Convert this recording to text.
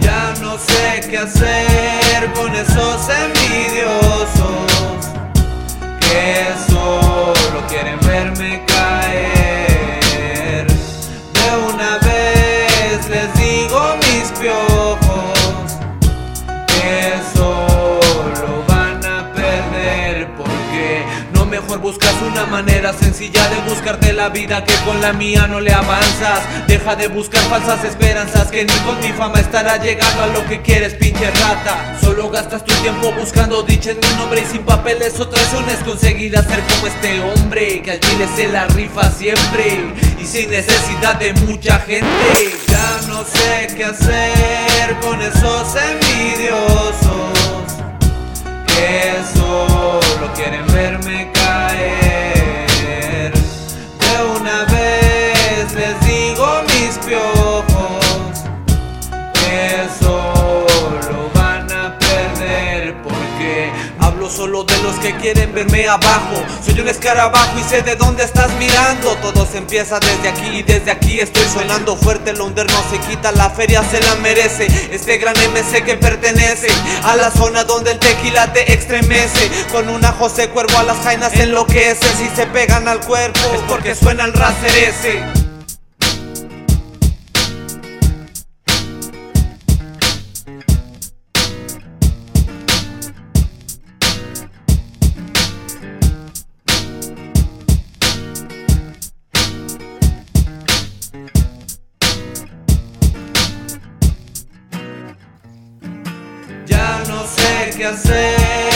Ya no sé qué hacer con esos envidios. Buscas una manera sencilla de buscarte la vida que con la mía no le avanzas. Deja de buscar falsas esperanzas que ni con mi fama estará llegando a lo que quieres, pinche rata. Solo gastas tu tiempo buscando dicha en mi nombre y sin papeles o traiciones conseguir hacer como este hombre que al chile se la rifa siempre y sin necesidad de mucha gente. Ya no sé qué hacer con esos envidiosos solo de los que quieren verme abajo. Soy un escarabajo y sé de dónde estás mirando. Todo se empieza desde aquí y desde aquí estoy sonando fuerte. El under no se quita, la feria se la merece. Este gran MC que pertenece a la zona donde el tequila te extremece. Con una José Cuervo a las jainas enloquece. Si se pegan al cuerpo es porque suena el racer ese. Ya no sé qué hacer